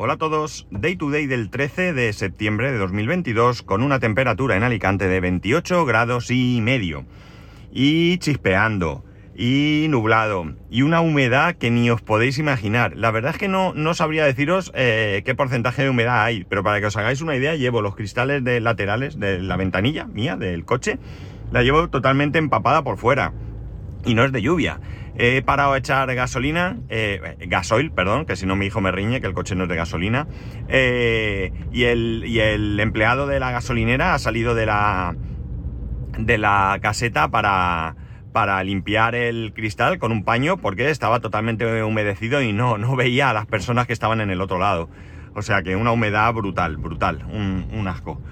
Hola a todos, Day to Day del 13 de septiembre de 2022 con una temperatura en Alicante de 28 grados y medio. Y chispeando. Y nublado. Y una humedad que ni os podéis imaginar. La verdad es que no, no sabría deciros eh, qué porcentaje de humedad hay, pero para que os hagáis una idea llevo los cristales de laterales de la ventanilla mía del coche, la llevo totalmente empapada por fuera. Y no es de lluvia. He parado a echar gasolina, eh, gasoil, perdón, que si no mi hijo me riñe, que el coche no es de gasolina. Eh, y, el, empleado de la gasolinera ha salido de la, de la caseta para, para limpiar el cristal con un paño porque estaba totalmente humedecido y no, no veía a las personas que estaban en el otro lado. O sea que una humedad brutal, brutal, un asco.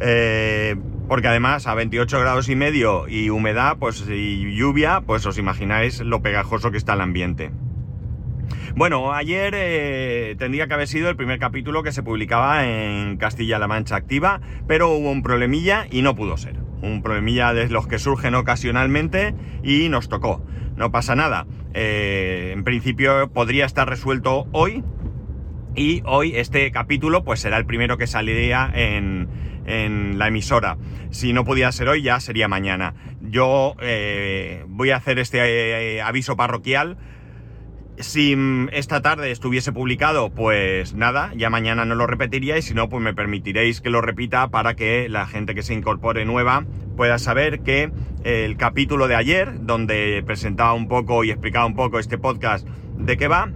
Eh, porque además a 28 grados y medio y humedad, pues y lluvia, pues os imagináis lo pegajoso que está el ambiente. Bueno, ayer eh, tendría que haber sido el primer capítulo que se publicaba en Castilla-La Mancha Activa, pero hubo un problemilla y no pudo ser. Un problemilla de los que surgen ocasionalmente y nos tocó. No pasa nada. Eh, en principio podría estar resuelto hoy, y hoy este capítulo pues será el primero que saliría en, en la emisora. Si no podía ser hoy, ya sería mañana. Yo eh, voy a hacer este eh, aviso parroquial. Si esta tarde estuviese publicado, pues nada, ya mañana no lo repetiría y si no, pues me permitiréis que lo repita para que la gente que se incorpore nueva pueda saber que el capítulo de ayer, donde presentaba un poco y explicaba un poco este podcast de qué va,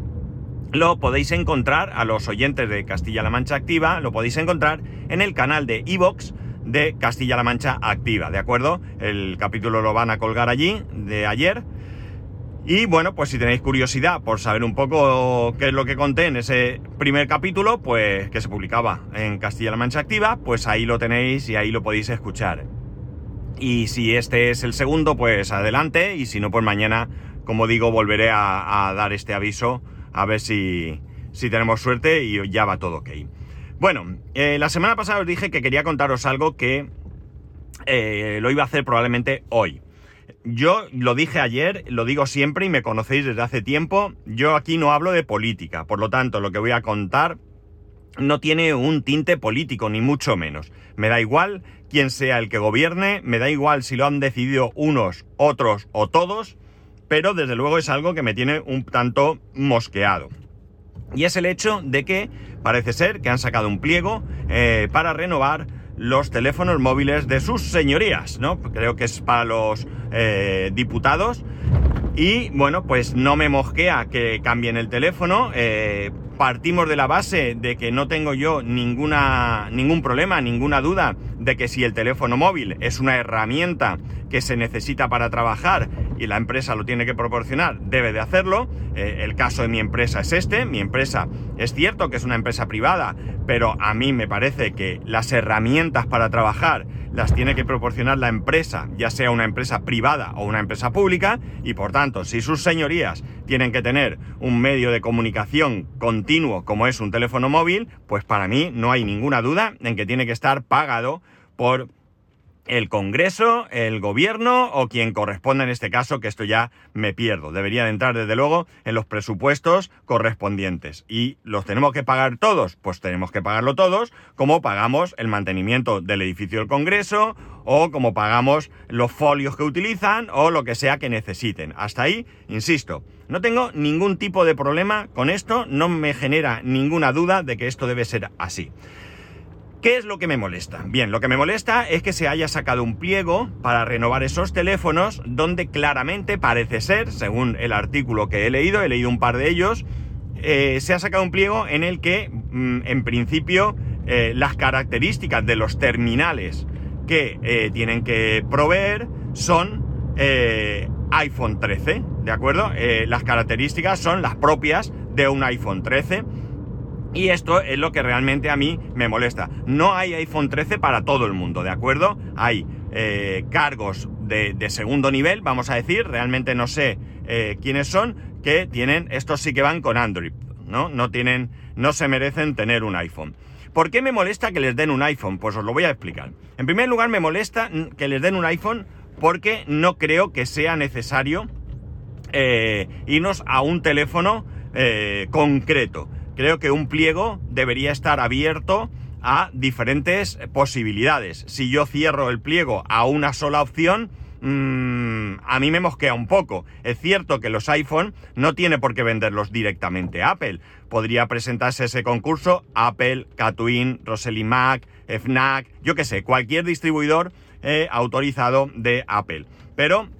lo podéis encontrar a los oyentes de Castilla-La Mancha Activa, lo podéis encontrar en el canal de Evox de Castilla-La Mancha Activa, ¿de acuerdo? El capítulo lo van a colgar allí de ayer. Y bueno, pues si tenéis curiosidad por saber un poco qué es lo que conté en ese primer capítulo, pues que se publicaba en Castilla-La Mancha Activa, pues ahí lo tenéis y ahí lo podéis escuchar. Y si este es el segundo, pues adelante, y si no, pues mañana, como digo, volveré a, a dar este aviso a ver si, si tenemos suerte y ya va todo ok. Bueno, eh, la semana pasada os dije que quería contaros algo que eh, lo iba a hacer probablemente hoy. Yo lo dije ayer, lo digo siempre y me conocéis desde hace tiempo, yo aquí no hablo de política, por lo tanto lo que voy a contar no tiene un tinte político, ni mucho menos. Me da igual quién sea el que gobierne, me da igual si lo han decidido unos, otros o todos, pero desde luego es algo que me tiene un tanto mosqueado. Y es el hecho de que parece ser que han sacado un pliego eh, para renovar los teléfonos móviles de sus señorías, ¿no? Creo que es para los eh, diputados. Y bueno, pues no me mosquea que cambien el teléfono. Eh, partimos de la base de que no tengo yo ninguna, ningún problema, ninguna duda de que si el teléfono móvil es una herramienta que se necesita para trabajar y la empresa lo tiene que proporcionar, debe de hacerlo. Eh, el caso de mi empresa es este. Mi empresa es cierto que es una empresa privada, pero a mí me parece que las herramientas para trabajar las tiene que proporcionar la empresa, ya sea una empresa privada o una empresa pública, y por tanto, si sus señorías tienen que tener un medio de comunicación continuo como es un teléfono móvil, pues para mí no hay ninguna duda en que tiene que estar pagado por el Congreso, el Gobierno o quien corresponda en este caso, que esto ya me pierdo. Debería de entrar desde luego en los presupuestos correspondientes. ¿Y los tenemos que pagar todos? Pues tenemos que pagarlo todos, como pagamos el mantenimiento del edificio del Congreso o como pagamos los folios que utilizan o lo que sea que necesiten. Hasta ahí, insisto, no tengo ningún tipo de problema con esto, no me genera ninguna duda de que esto debe ser así. ¿Qué es lo que me molesta? Bien, lo que me molesta es que se haya sacado un pliego para renovar esos teléfonos donde claramente parece ser, según el artículo que he leído, he leído un par de ellos, eh, se ha sacado un pliego en el que, mm, en principio, eh, las características de los terminales que eh, tienen que proveer son iPhone 13, ¿de acuerdo? las características son las propias de un iPhone 13 y esto es lo que realmente a mí me molesta. No hay iPhone 13 para todo el mundo, ¿de acuerdo? Hay eh, cargos de, segundo nivel, vamos a decir, realmente no sé eh, quiénes son, que tienen, estos sí que van con Android, ¿no? No tienen, no se merecen tener un iPhone. ¿Por qué me molesta que les den un iPhone? Pues os lo voy a explicar. En primer lugar, me molesta que les den un iPhone porque no creo que sea necesario eh, irnos a un teléfono concreto creo que un pliego debería estar abierto a diferentes posibilidades. Si yo cierro el pliego a una sola opción, mmm, a mí me mosquea un poco. Es cierto que los iPhone no tiene por qué venderlos directamente Apple. Podría presentarse ese concurso Apple, Catwin, Rosely Mac, FNAC, yo qué sé, cualquier distribuidor eh, autorizado de Apple. Pero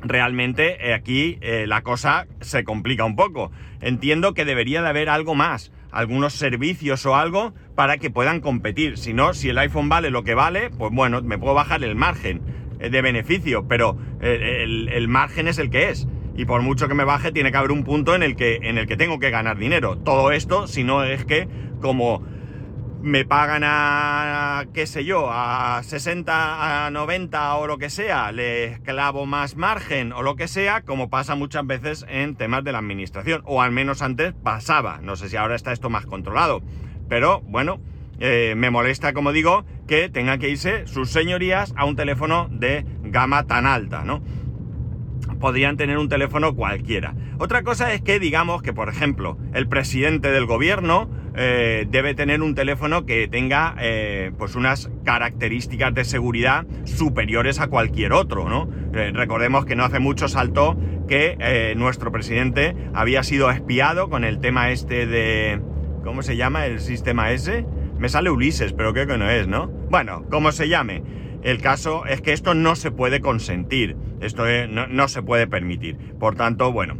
realmente eh, aquí eh, la cosa se complica un poco. Entiendo que debería de haber algo más, algunos servicios o algo para que puedan competir. Si no, si el iPhone vale lo que vale, pues bueno, me puedo bajar el margen de beneficio, pero el, el, margen es el que es. Y por mucho que me baje, tiene que haber un punto en el que, en el que tengo que ganar dinero. Todo esto, si no es que como me pagan a, qué sé yo, a 60, a 90 o lo que sea, le clavo más margen o lo que sea, como pasa muchas veces en temas de la administración, o al menos antes pasaba, no sé si ahora está esto más controlado, pero bueno, eh, me molesta, como digo, que tengan que irse sus señorías a un teléfono de gama tan alta, ¿no? Podrían tener un teléfono cualquiera. Otra cosa es que digamos que, por ejemplo, el presidente del gobierno eh, debe tener un teléfono que tenga eh, pues unas características de seguridad superiores a cualquier otro, ¿no? Eh, recordemos que no hace mucho saltó que nuestro presidente había sido espiado con el tema este de... ¿Cómo se llama el sistema ese? Me sale Ulises, pero creo que no es, ¿no? Bueno, como se llame. El caso es que esto no se puede consentir, esto no, no, se puede permitir. Por tanto, bueno,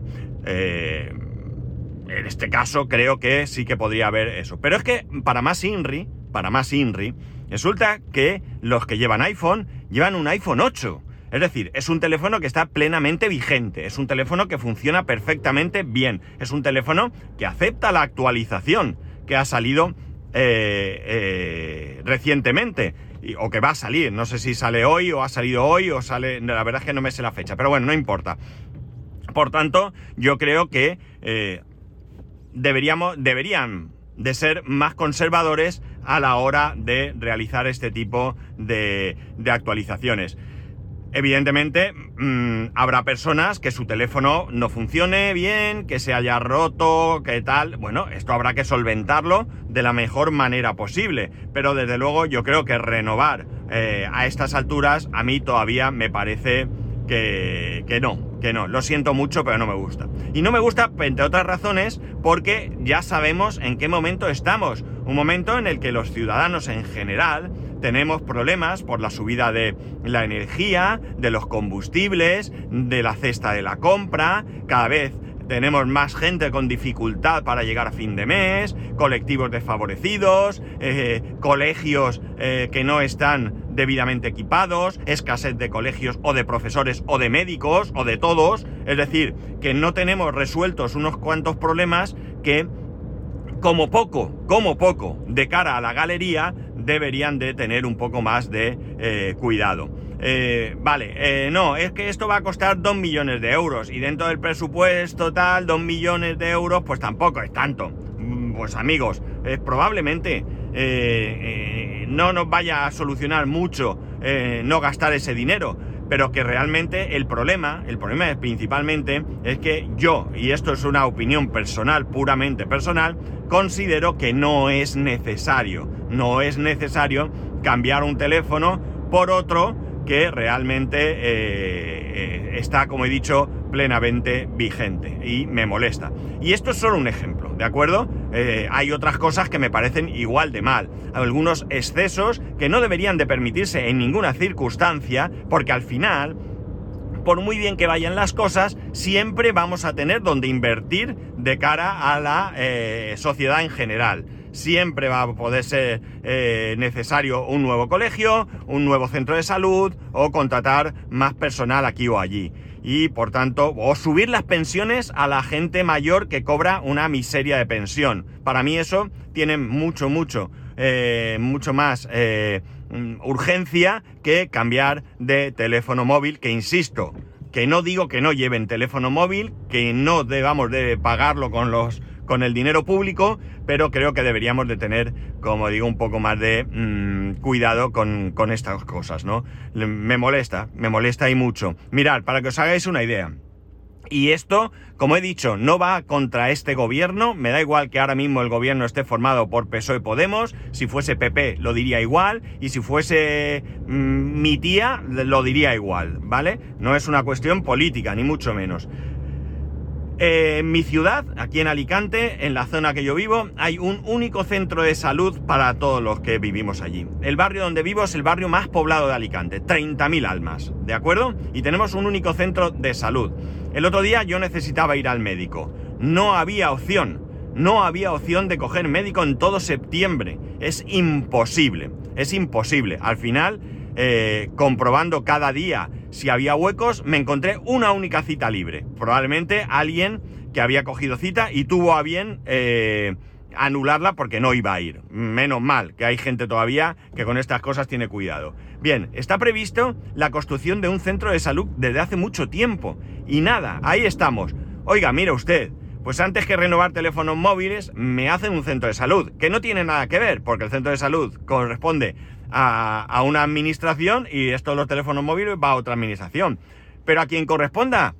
en este caso creo que sí que podría haber eso. Pero es que para más INRI, para más INRI, resulta que los que llevan iPhone llevan un iPhone 8. Es decir, es un teléfono que está plenamente vigente, es un teléfono que funciona perfectamente bien, es un teléfono que acepta la actualización que ha salido eh, eh, recientemente o que va a salir. No sé si sale hoy o ha salido hoy o sale. La verdad es que no me sé la fecha, pero bueno, no importa. Por tanto, yo creo que eh, deberíamos, deberían de ser más conservadores a la hora de realizar este tipo de, de actualizaciones. Evidentemente, mmm, habrá personas que su teléfono no funcione bien, que se haya roto, que tal. Bueno, esto habrá que solventarlo de la mejor manera posible. Pero desde luego yo creo que renovar eh, a estas alturas a mí todavía me parece que no, que no. Lo siento mucho, pero no me gusta. Y no me gusta, entre otras razones, porque ya sabemos en qué momento estamos. Un momento en el que los ciudadanos en general tenemos problemas por la subida de la energía, de los combustibles, de la cesta de la compra, cada vez tenemos más gente con dificultad para llegar a fin de mes, colectivos desfavorecidos, eh, colegios eh, que no están debidamente equipados, escasez de colegios o de profesores o de médicos o de todos, es decir, que no tenemos resueltos unos cuantos problemas que como poco, como poco, de cara a la galería, deberían de tener un poco más de eh, cuidado. Eh, vale, eh, no, es que esto va a costar 2 millones de euros y dentro del presupuesto tal, 2 millones de euros, pues tampoco es tanto. Mm, pues amigos, probablemente no nos vaya a solucionar mucho no gastar ese dinero, pero que realmente el problema, el problema es principalmente es que yo, y esto es una opinión personal, puramente personal, considero que no es necesario, no es necesario cambiar un teléfono por otro que realmente eh, eh, está, como he dicho, plenamente vigente y me molesta. Y esto es solo un ejemplo, ¿de acuerdo? Eh, hay otras cosas que me parecen igual de mal, algunos excesos que no deberían de permitirse en ninguna circunstancia, porque al final, por muy bien que vayan las cosas, siempre vamos a tener donde invertir de cara a la sociedad en general siempre va a poder ser eh, necesario un nuevo colegio, un nuevo centro de salud o contratar más personal aquí o allí. Y por tanto, o subir las pensiones a la gente mayor que cobra una miseria de pensión. Para mí eso tiene mucho, mucho, eh, mucho más eh, urgencia que cambiar de teléfono móvil, que insisto, que no digo que no lleven teléfono móvil, que no debamos de pagarlo con los con el dinero público, pero creo que deberíamos de tener, como digo, un poco más de mmm, cuidado con, con, estas cosas, ¿no? Me molesta, me molesta y mucho. Mirad, para que os hagáis una idea, Y esto, como he dicho, no va contra este gobierno. Me da igual que ahora mismo el gobierno esté formado por PSOE Podemos. Si fuese PP lo diría igual. Y si fuese mm, mi tía lo diría igual, ¿vale? No es una cuestión política, ni mucho menos. Eh, en mi ciudad, aquí en Alicante, en la zona que yo vivo, hay un único centro de salud para todos los que vivimos allí. El barrio donde vivo es el barrio más poblado de Alicante, 30.000 almas, ¿de acuerdo? Y tenemos un único centro de salud. El otro día yo necesitaba ir al médico. No había opción. No había opción de coger médico en todo septiembre. Es imposible. Es imposible. Al final, eh, comprobando cada día si había huecos, me encontré una única cita libre. Probablemente alguien que había cogido cita y tuvo a bien eh, anularla porque no iba a ir. Menos mal, que hay gente todavía que con estas cosas tiene cuidado. Bien, está previsto la construcción de un centro de salud desde hace mucho tiempo. Y nada, ahí estamos. Oiga, mira usted, pues antes que renovar teléfonos móviles, me hacen un centro de salud, que no tiene nada que ver, porque el centro de salud corresponde a, una administración y esto de los teléfonos móviles va a otra administración. Pero a quien corresponda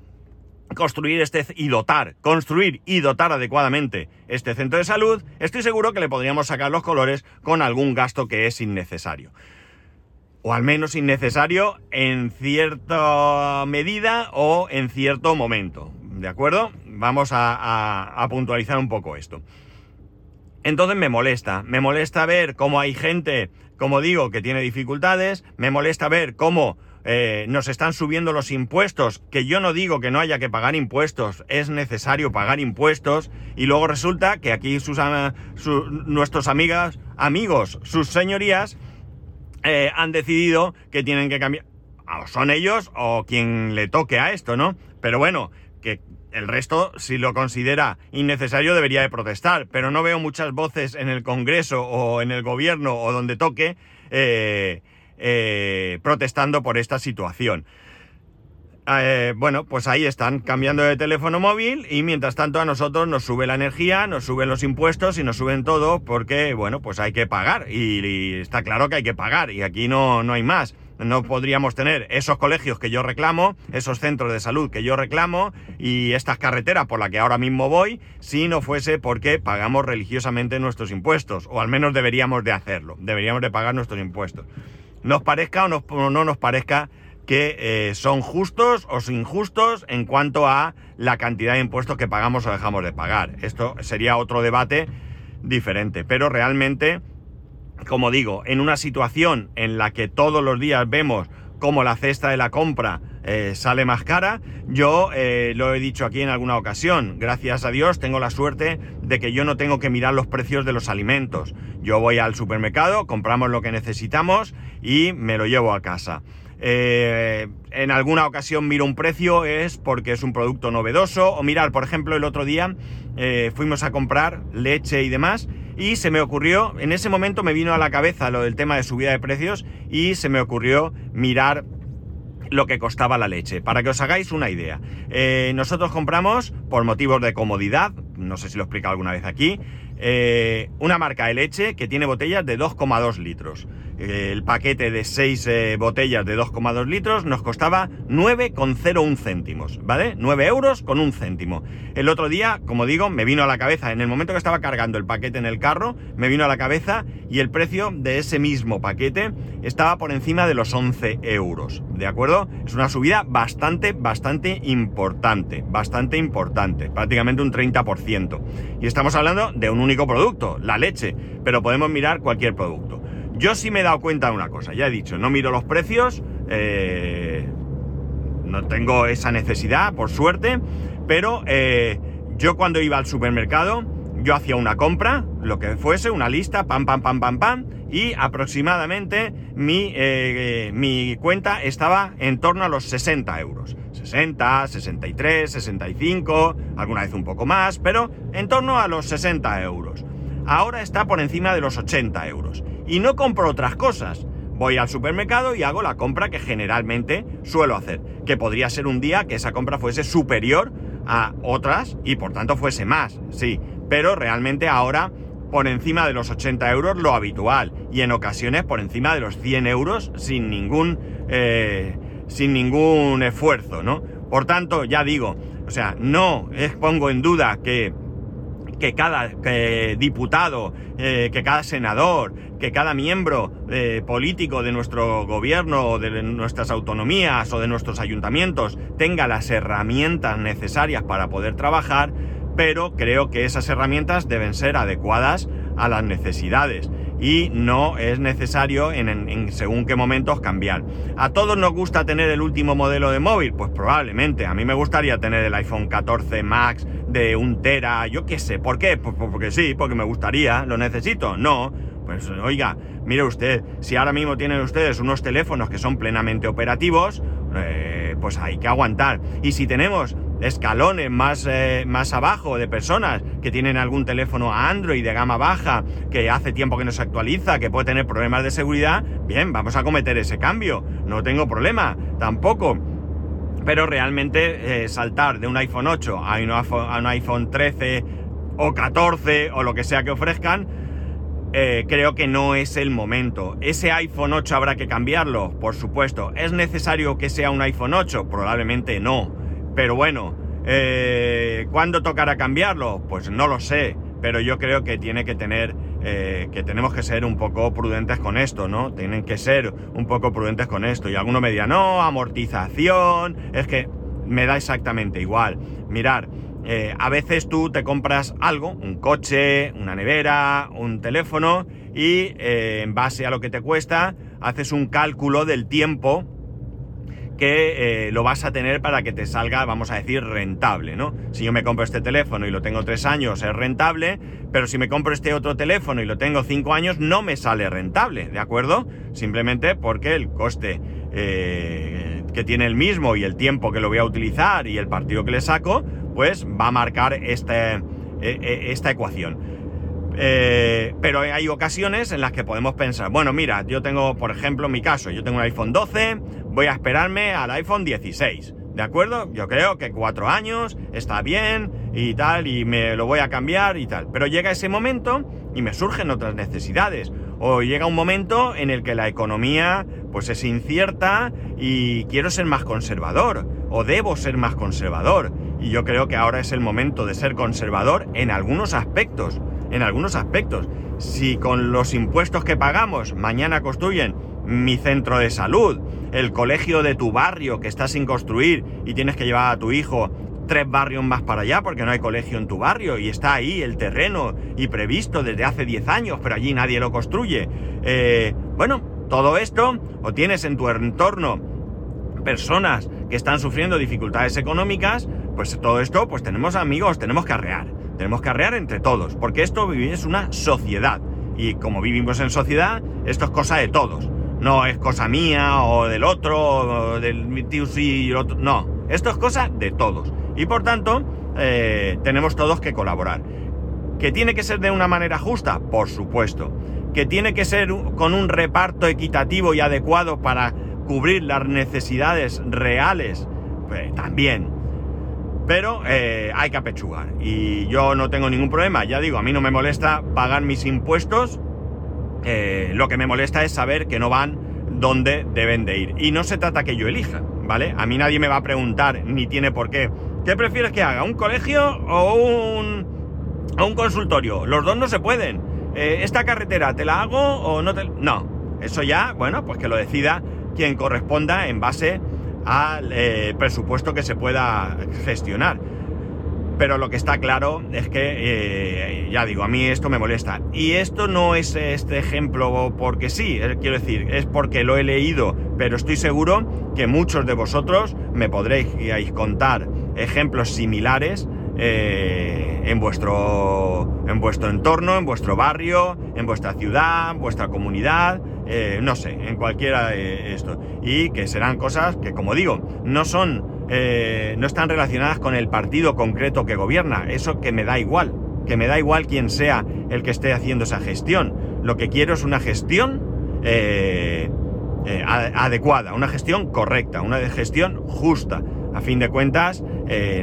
construir este y dotar, construir y dotar adecuadamente este centro de salud, estoy seguro que le podríamos sacar los colores con algún gasto que es innecesario. O al menos innecesario en cierta medida o en cierto momento. ¿De acuerdo? Vamos a puntualizar un poco esto. Entonces me molesta, me molesta ver cómo hay gente como digo, que tiene dificultades, me molesta ver cómo eh, nos están subiendo los impuestos, que yo no digo que no haya que pagar impuestos, es necesario pagar impuestos, y luego resulta que aquí sus, nuestros amigas, amigos, sus señorías, eh, han decidido que tienen que cambiar. O son ellos o quien le toque a esto, ¿no? Pero bueno, que el resto, si lo considera innecesario, debería de protestar, pero no veo muchas voces en el Congreso o en el gobierno o donde toque eh, eh, protestando por esta situación. Eh, bueno, pues ahí están cambiando de teléfono móvil y mientras tanto a nosotros nos sube la energía, nos suben los impuestos y nos suben todo porque, bueno, pues hay que pagar y, está claro que hay que pagar y aquí no, no hay más no podríamos tener esos colegios que yo reclamo, esos centros de salud que yo reclamo y estas carreteras por las que ahora mismo voy si no fuese porque pagamos religiosamente nuestros impuestos, o al menos deberíamos de hacerlo, deberíamos de pagar nuestros impuestos. Nos parezca o, no nos parezca que eh, son justos o injustos en cuanto a la cantidad de impuestos que pagamos o dejamos de pagar. Esto sería otro debate diferente, pero realmente como digo, en una situación en la que todos los días vemos cómo la cesta de la compra eh, sale más cara, yo eh, lo he dicho aquí en alguna ocasión, gracias a Dios tengo la suerte de que yo no tengo que mirar los precios de los alimentos. Yo voy al supermercado, compramos lo que necesitamos y me lo llevo a casa. Eh, en alguna ocasión miro un precio es porque es un producto novedoso o mirar, por ejemplo, el otro día fuimos a comprar leche y demás y se me ocurrió, en ese momento me vino a la cabeza lo del tema de subida de precios y se me ocurrió mirar lo que costaba la leche. Para que os hagáis una idea, eh, nosotros compramos, por motivos de comodidad, no sé si lo he explicado alguna vez aquí, eh, una marca de leche que tiene botellas de 2,2 litros el paquete de 6 eh, botellas de 2,2 litros nos costaba 9,01 céntimos, ¿vale? 9 euros con un céntimo. El otro día, como digo, me vino a la cabeza, en el momento que estaba cargando el paquete en el carro, me vino a la cabeza y el precio de ese mismo paquete estaba por encima de los 11 euros, ¿de acuerdo? Es una subida bastante, bastante importante, bastante importante, prácticamente un 30%. Y estamos hablando de un único producto, la leche, pero podemos mirar cualquier producto. Yo sí me he dado cuenta de una cosa, ya he dicho, no miro los precios, eh, no tengo esa necesidad, por suerte, pero eh, yo cuando iba al supermercado, yo hacía una compra, lo que fuese, una lista, pam, pam, pam, pam, pam, y aproximadamente mi, eh, mi cuenta estaba en torno a los 60 euros. 60, 63, 65, alguna vez un poco más, pero en torno a los 60 euros. Ahora está por encima de los 80 euros y no compro otras cosas. Voy al supermercado y hago la compra que generalmente suelo hacer, que podría ser un día que esa compra fuese superior a otras y por tanto fuese más, sí, pero realmente ahora por encima de los 80 euros lo habitual y en ocasiones por encima de los 100 euros sin ningún, eh, sin ningún esfuerzo, ¿no? Por tanto, ya digo, O sea, no pongo en duda que, que cada diputado, eh, que cada senador, que cada miembro eh, político de nuestro gobierno, de nuestras autonomías o de nuestros ayuntamientos tenga las herramientas necesarias para poder trabajar, pero creo que esas herramientas deben ser adecuadas a las necesidades y no es necesario en, según qué momentos cambiar. ¿A todos nos gusta tener el último modelo de móvil? Pues probablemente. A mí me gustaría tener el iPhone 14 Max de un tera, yo qué sé. ¿Por qué? Pues, pues porque sí, porque me gustaría. ¿Lo necesito? No. Pues oiga, mire usted, si ahora mismo tienen ustedes unos teléfonos que son plenamente operativos, eh, pues hay que aguantar. Y si tenemos escalones más, eh, más abajo de personas que tienen algún teléfono Android de gama baja, que hace tiempo que no se actualiza, que puede tener problemas de seguridad, bien, vamos a cometer ese cambio. No tengo problema, tampoco. Pero realmente eh, saltar de un iPhone 8 a un iPhone, a un iPhone 13 o 14 o lo que sea que ofrezcan, eh, creo que no es el momento. ¿Ese iPhone 8 habrá que cambiarlo? Por supuesto. ¿Es necesario que sea un iPhone 8? Probablemente no. Pero bueno, eh, ¿cuándo tocará cambiarlo? Pues no lo sé, pero yo creo que tiene que tener, eh, que tenemos que ser un poco prudentes con esto, ¿no? Tienen que ser un poco prudentes con esto. Y alguno me dirá, no, amortización, es que me da exactamente igual. Mirar, eh, a veces tú te compras algo, un coche, una nevera, un teléfono, y en base a lo que te cuesta, haces un cálculo del tiempo que eh, lo vas a tener para que te salga, vamos a decir, rentable, ¿no? Si yo me compro este teléfono y lo tengo tres años, es rentable, pero si me compro este otro teléfono y lo tengo cinco años, no me sale rentable, ¿de acuerdo? Simplemente porque el coste eh, que tiene el mismo y el tiempo que lo voy a utilizar y el partido que le saco, pues va a marcar esta ecuación. Eh, pero hay ocasiones en las que podemos pensar, bueno, mira, yo tengo, por ejemplo, mi caso, yo tengo un iPhone 12, voy a esperarme al iPhone 16, ¿de acuerdo? Yo creo que cuatro años está bien y tal, y me lo voy a cambiar y tal. Pero llega ese momento y me surgen otras necesidades. O llega un momento en el que la economía pues es incierta y quiero ser más conservador o debo ser más conservador. Y yo creo que ahora es el momento de ser conservador en algunos aspectos en algunos aspectos. Si con los impuestos que pagamos mañana construyen mi centro de salud, el colegio de tu barrio que está sin construir y tienes que llevar a tu hijo tres barrios más para allá porque no hay colegio en tu barrio y está ahí el terreno y previsto desde hace 10 años, pero allí nadie lo construye. Eh, bueno, todo esto o tienes en tu entorno personas que están sufriendo dificultades económicas, pues todo esto, pues tenemos amigos, tenemos que arrear. Tenemos que arrear entre todos, porque esto es una sociedad. Y como vivimos en sociedad, esto es cosa de todos. No es cosa mía o del otro, del tío sí y otro. No, esto es cosa de todos. Y por tanto, eh, tenemos todos que colaborar. ¿Que tiene que ser de una manera justa? Por supuesto. ¿Que tiene que ser con un reparto equitativo y adecuado para cubrir las necesidades reales? Pues también. Pero eh, hay que apechugar. Y yo no tengo ningún problema. Ya digo, a mí no me molesta pagar mis impuestos. Eh, lo que me molesta es saber que no van donde deben de ir. Y no se trata que yo elija, ¿vale? A mí nadie me va a preguntar, ni tiene por qué. ¿Qué prefieres que haga? ¿Un colegio o un, o un consultorio? Los dos no se pueden. Eh, ¿Esta carretera te la hago o no te.? No. Eso ya, bueno, pues que lo decida quien corresponda en base al eh, presupuesto que se pueda gestionar. Pero lo que está claro es que, eh, ya digo, a mí esto me molesta. Y esto no es este ejemplo porque sí, eh, quiero decir, es porque lo he leído, pero estoy seguro que muchos de vosotros me podréis contar ejemplos similares en, vuestro, en vuestro entorno, en vuestro barrio, en vuestra ciudad, en vuestra comunidad, eh, no sé, en cualquiera de esto. Y que serán cosas que, como digo, no son, eh, no están relacionadas con el partido concreto que gobierna. Eso que me da igual, que me da igual quién sea el que esté haciendo esa gestión. Lo que quiero es una gestión eh, adecuada, una gestión correcta, una gestión justa. A fin de cuentas,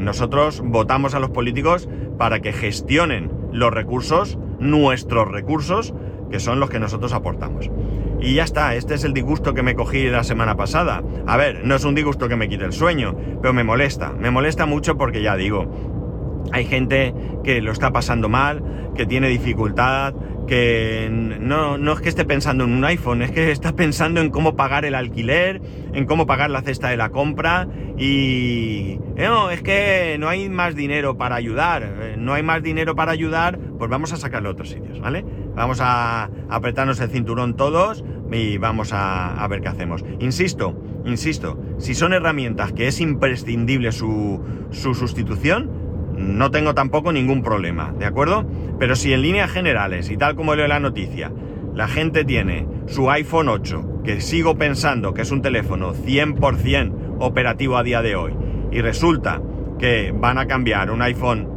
nosotros votamos a los políticos para que gestionen los recursos, nuestros recursos, que son los que nosotros aportamos. Y ya está, este es el disgusto que me cogí la semana pasada. A ver, no es un disgusto que me quite el sueño, pero me molesta, me molesta mucho porque ya digo, hay gente que lo está pasando mal, que tiene dificultad, que no, no es que esté pensando en un iPhone, es que está pensando en cómo pagar el alquiler, en cómo pagar la cesta de la compra y... Eh, no, es que no hay más dinero para ayudar, eh, no hay más dinero para ayudar, pues vamos a sacarlo a otros sitios, ¿vale? Vamos a apretarnos el cinturón todos y vamos a, ver qué hacemos. Insisto, insisto, si son herramientas que es imprescindible su, su sustitución, no tengo tampoco ningún problema, ¿de acuerdo? Pero si en líneas generales, y tal como leo la noticia, la gente tiene su iPhone 8, que sigo pensando que es un teléfono 100% operativo a día de hoy, y resulta que van a cambiar un iPhone,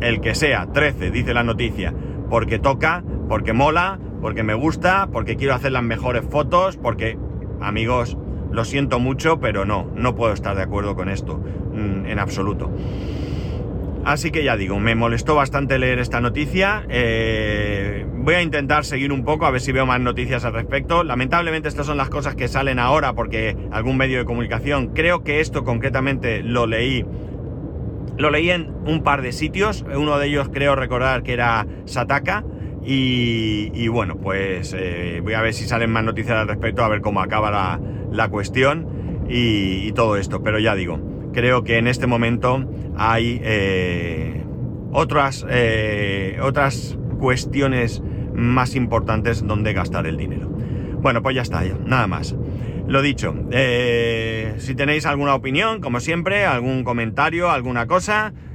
el que sea, 13, dice la noticia, porque toca, porque mola, porque me gusta, porque quiero hacer las mejores fotos, porque, amigos, lo siento mucho, pero no, no puedo estar de acuerdo con esto, mm, en absoluto. Así que ya digo, me molestó bastante leer esta noticia. Eh, voy a intentar seguir un poco a ver si veo más noticias al respecto. Lamentablemente estas son las cosas que salen ahora porque algún medio de comunicación, creo que esto concretamente lo leí. Lo leí en un par de sitios. Uno de ellos creo recordar que era Sataka. Y, bueno, pues eh, voy a ver si salen más noticias al respecto, a ver cómo acaba la, cuestión y todo esto. Pero ya digo, creo que en este momento hay eh, otras, eh, otras cuestiones más importantes donde gastar el dinero. Bueno, pues ya está, nada más. Lo dicho, eh, si tenéis alguna opinión, como siempre, algún comentario, alguna cosa,